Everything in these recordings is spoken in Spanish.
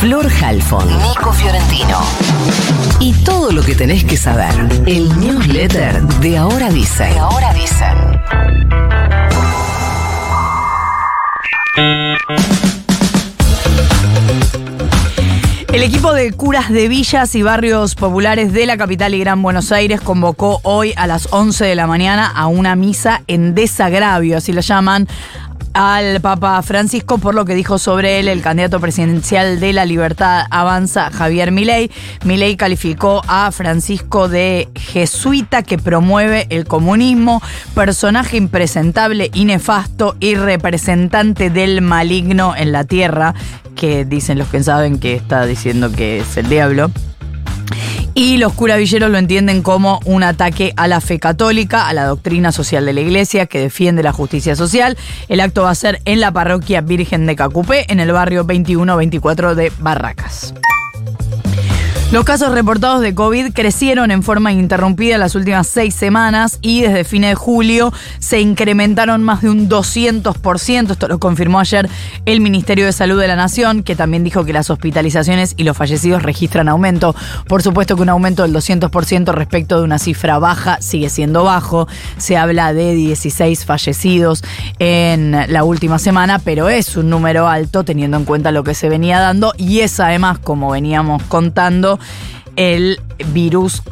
Flor Halfon, Nico Fiorentino. Y todo lo que tenés que saber. El newsletter de Ahora Dice. De Ahora Dice. El equipo de curas de villas y barrios populares de la capital y Gran Buenos Aires convocó hoy a las 11 de la mañana a una misa en desagravio, así lo llaman, al Papa Francisco por lo que dijo sobre él el candidato presidencial de la Libertad Avanza, Javier Milei. Milei calificó a Francisco de jesuita que promueve el comunismo, personaje impresentable y nefasto y representante del maligno en la tierra, que dicen los que saben que está diciendo que es el diablo. Y los curavilleros lo entienden como un ataque a la fe católica, a la doctrina social de la iglesia que defiende la justicia social. El acto va a ser en la parroquia Virgen de Cacupé, en el barrio 21-24 de Barracas. Los casos reportados de COVID crecieron en forma ininterrumpida en las últimas seis semanas y desde fines de julio se incrementaron más de un 200%. Esto lo confirmó ayer el Ministerio de Salud de la Nación, que también dijo que las hospitalizaciones y los fallecidos registran aumento. Por supuesto que un aumento del 200% respecto de una cifra baja sigue siendo bajo. Se habla de 16 fallecidos en la última semana, pero es un número alto teniendo en cuenta lo que se venía dando y es además, como veníamos contando, el virus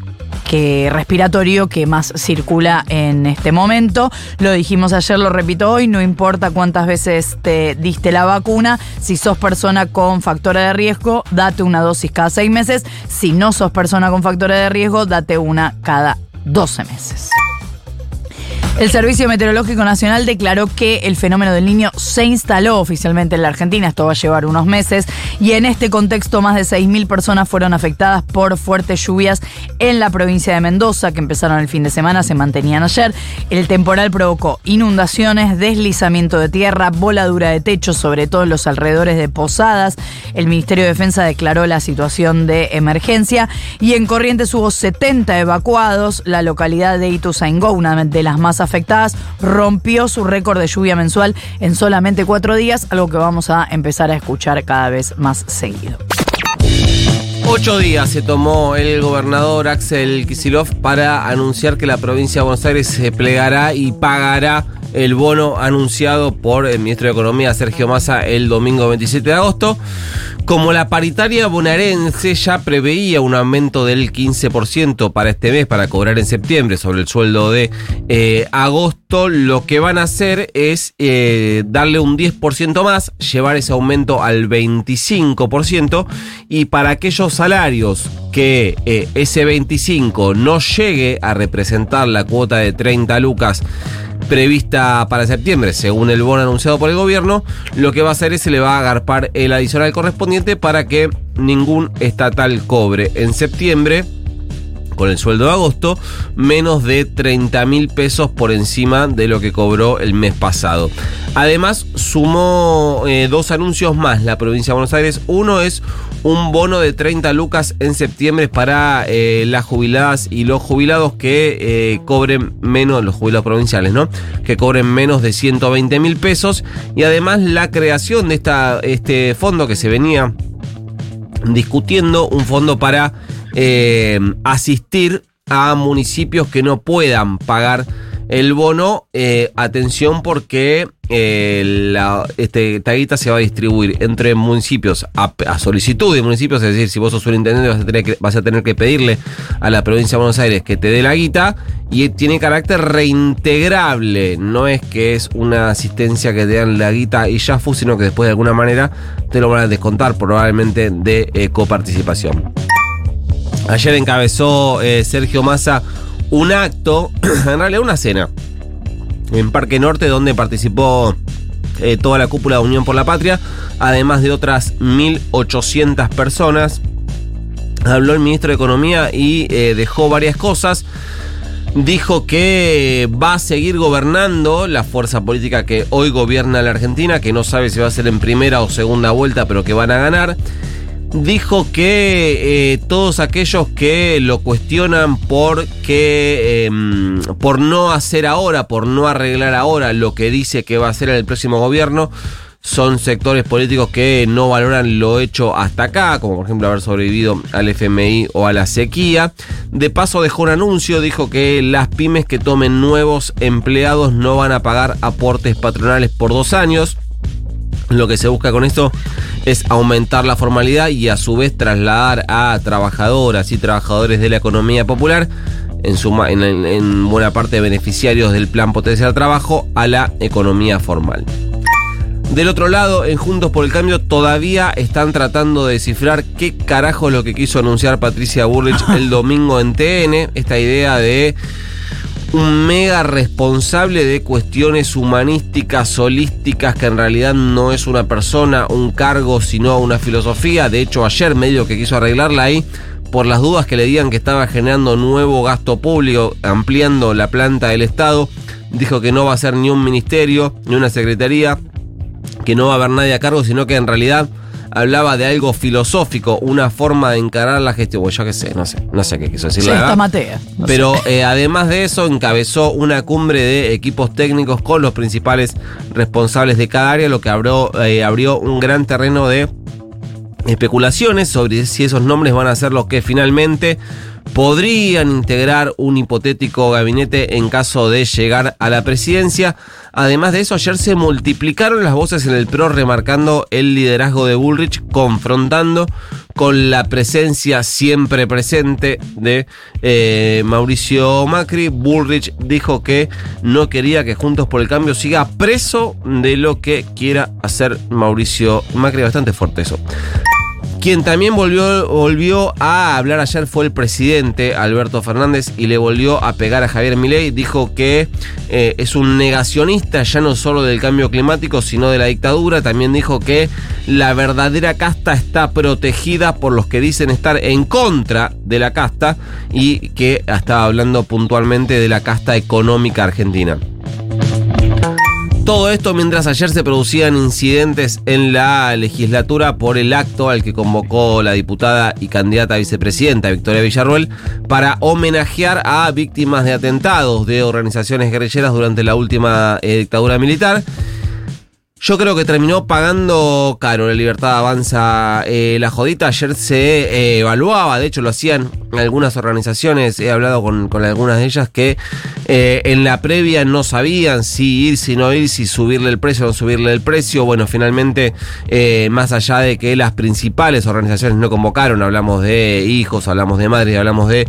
que respiratorio que más circula en este momento. Lo dijimos ayer, lo repito hoy, no importa cuántas veces te diste la vacuna, si sos persona con factores de riesgo, date una dosis cada seis meses. Si no sos persona con factores de riesgo, date una cada 12 meses. El Servicio Meteorológico Nacional declaró que el fenómeno del niño se instaló oficialmente en la Argentina, esto va a llevar unos meses, y en este contexto más de 6.000 personas fueron afectadas por fuertes lluvias en la provincia de Mendoza, que empezaron el fin de semana, se mantenían ayer. El temporal provocó inundaciones, deslizamiento de tierra, voladura de techo, sobre todo en los alrededores de Posadas. El Ministerio de Defensa declaró la situación de emergencia y en Corrientes hubo 70 evacuados. La localidad de Ituzaingó, una de las más afectadas, rompió su récord de lluvia mensual en solamente cuatro días, algo que vamos a empezar a escuchar cada vez más seguido. Ocho días se tomó el gobernador Axel Kisilov para anunciar que la provincia de Buenos Aires se plegará y pagará el bono anunciado por el ministro de Economía Sergio Massa el domingo 27 de agosto. Como la paritaria bonaerense ya preveía un aumento del 15% para este mes, para cobrar en septiembre sobre el sueldo de eh, agosto, lo que van a hacer es eh, darle un 10% más, llevar ese aumento al 25% y para aquellos salarios que eh, ese 25 no llegue a representar la cuota de 30 lucas prevista para septiembre, según el bono anunciado por el gobierno, lo que va a hacer es se le va a agarpar el adicional correspondiente para que ningún estatal cobre en septiembre con el sueldo de agosto, menos de 30 mil pesos por encima de lo que cobró el mes pasado. Además, sumó eh, dos anuncios más la provincia de Buenos Aires. Uno es un bono de 30 lucas en septiembre para eh, las jubiladas y los jubilados que eh, cobren menos, los jubilados provinciales, ¿no? Que cobren menos de 120 mil pesos. Y además la creación de esta, este fondo que se venía discutiendo, un fondo para eh, asistir a municipios que no puedan pagar el bono. Eh, atención porque eh, la, este, esta se va a distribuir entre municipios a, solicitud de municipios, es decir, si vos sos un intendente vas a, tener que, pedirle a la provincia de Buenos Aires que te dé la guita y tiene carácter reintegrable, no es que es una asistencia que te dan la guita y ya fue, sino que después de alguna manera te lo van a descontar probablemente de coparticipación. Ayer encabezó eh, Sergio Massa un acto, en realidad una cena, en Parque Norte, donde participó eh, toda la cúpula de Unión por la Patria, además de otras 1.800 personas. Habló el ministro de Economía y eh, dejó varias cosas. Dijo que va a seguir gobernando la fuerza política que hoy gobierna la Argentina, que no sabe si va a ser en primera o segunda vuelta, pero que van a ganar dijo que eh, todos aquellos que lo cuestionan em, por no hacer ahora, por no arreglar ahora lo que dice que va a hacer el próximo gobierno, son sectores políticos que no valoran lo hecho hasta acá, como por ejemplo haber sobrevivido al FMI o a la sequía. De paso dejó un anuncio, dijo que las pymes que tomen nuevos empleados no van a pagar aportes patronales por dos años. Lo que se busca con esto es aumentar la formalidad y a su vez trasladar a trabajadoras y trabajadores de la economía popular, en, suma, en, en buena parte beneficiarios del plan potencial trabajo, a la economía formal. Del otro lado, en Juntos por el Cambio todavía están tratando de descifrar qué carajo es lo que quiso anunciar Patricia Burrich el domingo en TN. Esta idea de un mega responsable de cuestiones humanísticas, holísticas, que en realidad no es una persona, un cargo, sino una filosofía. De hecho, ayer medio que quiso arreglarla ahí por las dudas que le digan que estaba generando nuevo gasto público, ampliando la planta del Estado. Dijo que no va a ser ni un ministerio, ni una secretaría, que no va a haber nadie a cargo, sino que en realidad hablaba de algo filosófico, una forma de encarar la gestión. Bueno, yo qué sé, no sé, no sé qué quiso decir. Sí, la. Matea. no Pero eh, además de eso, encabezó una cumbre de equipos técnicos con los principales responsables de cada área, lo que abrió, eh, abrió un gran terreno de especulaciones sobre si esos nombres van a ser los que finalmente podrían integrar un hipotético gabinete en caso de llegar a la presidencia. Además de eso, ayer se multiplicaron las voces en el PRO remarcando el liderazgo de Bullrich, confrontando con la presencia siempre presente de eh, Mauricio Macri. Bullrich dijo que no quería que Juntos por el Cambio siga preso de lo que quiera hacer Mauricio Macri. Bastante fuerte eso. Quien también volvió, volvió a hablar ayer fue el presidente Alberto Fernández y le volvió a pegar a Javier Milei. Dijo que eh, es un negacionista ya no solo del cambio climático, sino de la dictadura. También dijo que la verdadera casta está protegida por los que dicen estar en contra de la casta y que estaba hablando puntualmente de la casta económica argentina. Todo esto mientras ayer se producían incidentes en la legislatura por el acto al que convocó la diputada y candidata a vicepresidenta Victoria Villarruel para homenajear a víctimas de atentados de organizaciones guerrilleras durante la última eh, dictadura militar. Yo creo que terminó pagando caro la libertad avanza eh, la jodita. Ayer se eh, evaluaba, de hecho lo hacían algunas organizaciones, he hablado con, algunas de ellas que eh, en la previa no sabían si ir, si no ir, si subirle el precio o no subirle el precio. Bueno, finalmente, más allá de que las principales organizaciones no convocaron, hablamos de hijos, hablamos de madres, hablamos de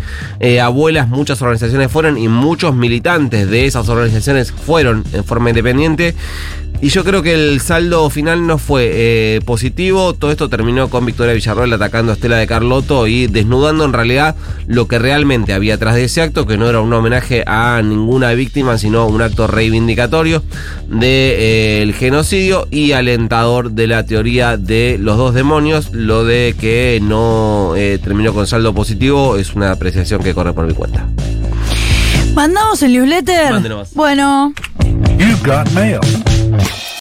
abuelas, muchas organizaciones fueron y muchos militantes de esas organizaciones fueron en forma independiente. Y yo creo que el saldo final no fue eh, positivo. Todo esto terminó con Victoria Villarroel atacando a Estela de Carlotto y desnudando en realidad lo que realmente había atrás de ese acto, que no era un homenaje a ninguna víctima, sino un acto reivindicatorio del genocidio y alentador de la teoría de los dos demonios. Lo de que no eh, terminó con saldo positivo es una apreciación que corre por mi cuenta. ¿Mandamos el newsletter? Mande nomás. Bueno. You've got mail. Bye.